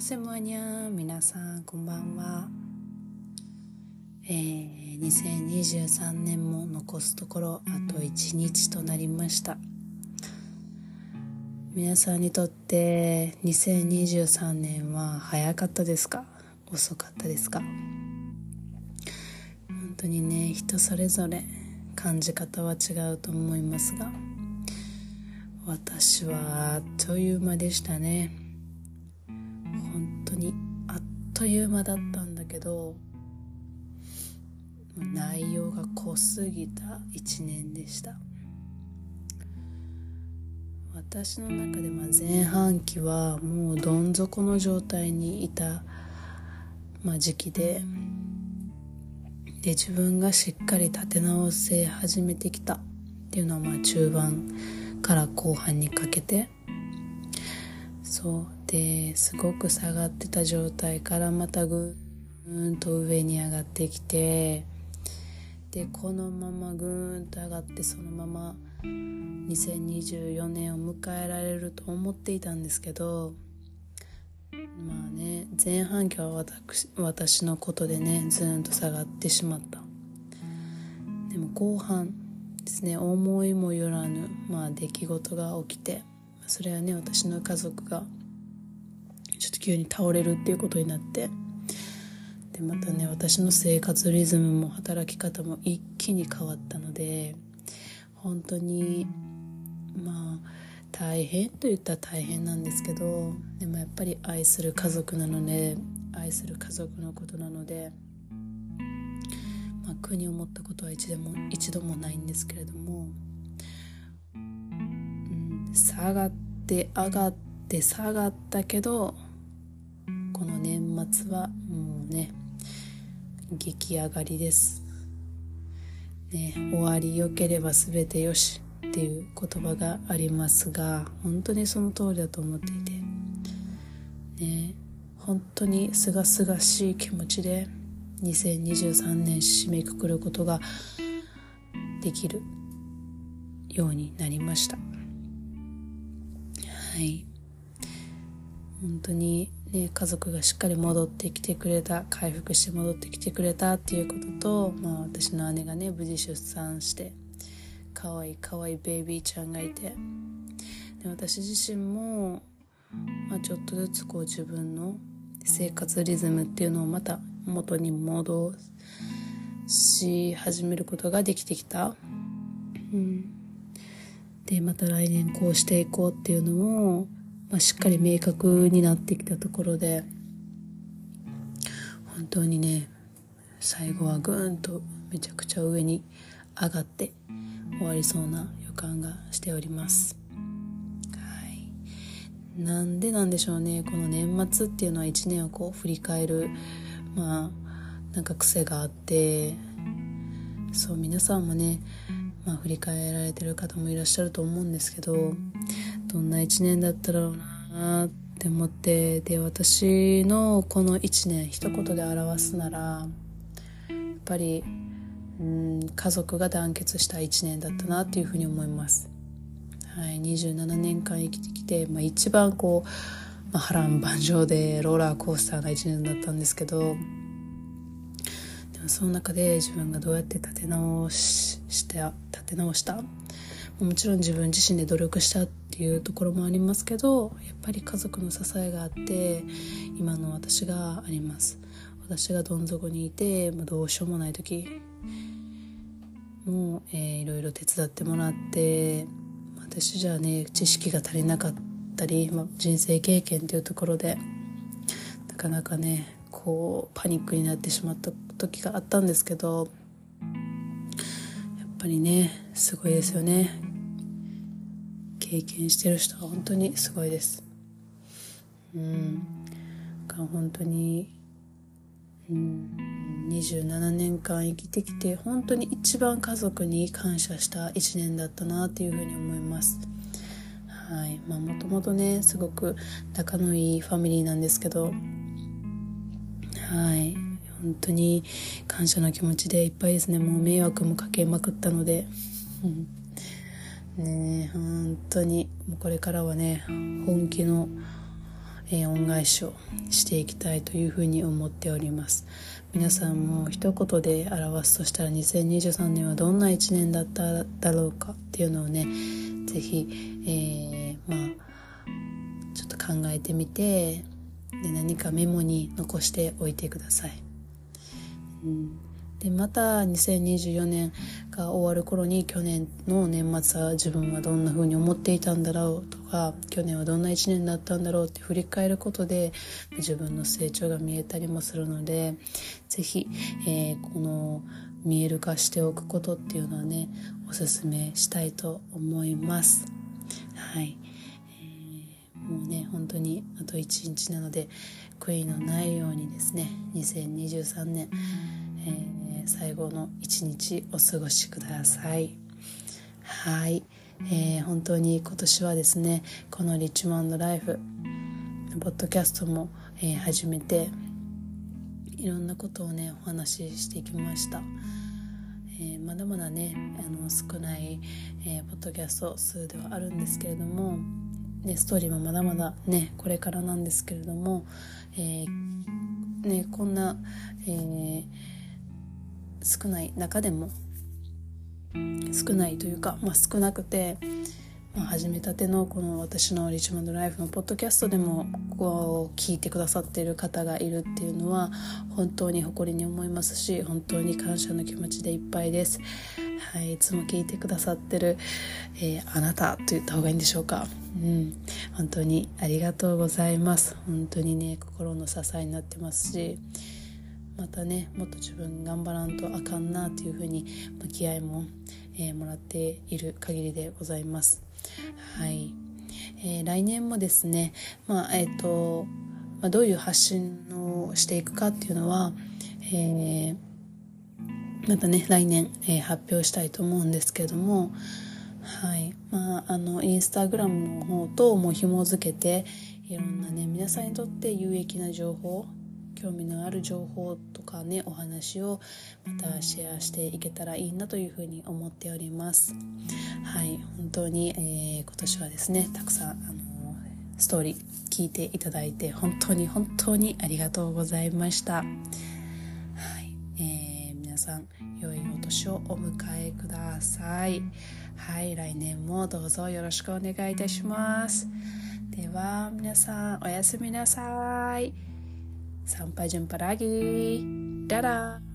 セマニャ皆さんこんばんは、えー、2023年も残すところあと1日となりました。皆さんにとって2023年は早かったですか？遅かったですか？本当にね人それぞれ感じ方は違うと思いますが私はあっという間でしたね。という間だったんだけど内容が濃すぎた。一年でした。私の中でま前半期はもうどん底の状態にいた、ま、時期でで自分がしっかり立て直せ始めてきた。っていうのはまあ中盤から後半にかけて。そう。ですごく下がってた状態からまたぐーんと上に上がってきてでこのままぐーんと上がってそのまま2024年を迎えられると思っていたんですけどまあね前半期は私私のことでねずーんと下がってしまった。でも後半ですね思いもよらぬ、まあ、出来事が起きてそれはね私の家族が急に倒れるっていうことになってでまたね私の生活リズムも働き方も一気に変わったので本当にまあ大変と言ったら大変なんですけどでもやっぱり愛する家族なので愛する家族のことなので。まあ、苦に思ったことは一度も一度もないんですけれども、うん、下がって上がって下がったけどの年末はもうね激上がりです、ね、終わりよければ全てよしっていう言葉がありますが本当にその通りだと思っていて。ね本当にすがすがしい気持ちで2023年締めくくることができるようになりました。はい。本当にね家族がしっかり戻ってきてくれた回復して戻ってきてくれたっていうことと、まあ、私の姉がね無事出産してかわいいかわいいベイビーちゃんがいてで私自身も、まあ、ちょっとずつこう自分の生活リズムっていうのをまた元に戻し始めることができてきた。うん、でまた来年こうしていこうっていうのも、まあ、しっかり明確になってきたところで本当にね最後はぐーんとめちゃくちゃ上に上がって終わりそうな予感がしております。なんでなんでしょうねこの年末っていうのは1年をこう振り返るまあなんか癖があってそう皆さんもね、まあ、振り返られてる方もいらっしゃると思うんですけどどんな1年だったろうなって思ってで私のこの1年一言で表すならやっぱりうん家族が団結した1年だったなっていうふうに思います。はい、27年間生きてきて、まあ、一番こうまあ、波乱万丈でローラーコースターな一年だったんですけどでもその中で自分がどうやって立て直しして立て直した？もちろん自分自身で努力したっていうところもありますけどやっぱり家族の支えがあって今の私があります。私がどん底にいて、まあ、どうしようもない時も、えー、いろいろ手伝ってもらって私じゃあね知識が足りなかったったり、まあ、人生経験っていうところでなかなかねこうパニックになってしまった時があったんですけどやっぱりねすごいですよね。経験してる人は本当にすごいです。うん。本当に、うん、27年間生きてきて本当に一番家族に感謝した1年だったなっていうふうに思います。はい。まあもともとねすごく仲のいいファミリーなんですけどはい。本当に感謝の気持ちでいっぱいですね。もう迷惑もかけまくったので。ね本当に。もうこれからはね本気の、えー、恩返しをしていきたいというふうに思っております。皆さんも一言で表すとしたら2023年はどんな1年だっただろうかっていうのをね是非、えー、まあちょっと考えてみてで何かメモに残しておいてください。うん。でまた2024年が終わる頃に去年の年末は自分はどんな風に思っていたんだろうとか去年はどんな1年だったんだろうって振り返ることで自分の成長が見えたりもするので是非、えー、この見える化しておくことっていうのはねおすすめしたいと思います。はい、えー、もうね本当にあと1日なので悔いのないようにですね2023年、えー最後の一日お過ごしください。はい、えー、本当に今年はですねこのリッチマンドライフポッドキャストも、えー、始めていろんなことをねお話ししてきました、えー、まだまだねあの少ない、えー、ポッドキャスト数ではあるんですけれどもね、ストーリーもまだまだねこれからなんですけれども、えーね、こんな、えー少ない中でも少ないというか、まあ、少なくて、まあ、始めたてのこの私のリッチマンドライフのポッドキャストでもこう聞いてくださっている方がいるっていうのは本当に誇りに思いますし本当に感謝の気持ちでいっぱいです。はい、いつも聞いてくださってる、えー、あなたと言った方がいいんでしょうか。うん、本当にありがとうございます。本当にね心の支えになってますし。またねもっと自分頑張らんとあかんなというふうに気合も、えー、もらっている限りでございます。はい、えー、来年もですね、まあえーとまあ、どういう発信をしていくかっていうのは、えー、またね来年、えー、発表したいと思うんですけどもはいまああのインスタグラムの方とも紐付けていろんなね皆さんにとって有益な情報興味のある情報とかねお話をまたシェアしていけたらいいなというふうに思っております。はい本当に、えー、今年はですねたくさんあのストーリー聞いていただいて本当に本当にありがとうございました。はい、えー、皆さん良いお年をお迎えください。はい来年もどうぞよろしくお願いいたします。では皆さんおやすみなさい。Sampai jumpa lagi. Dadah.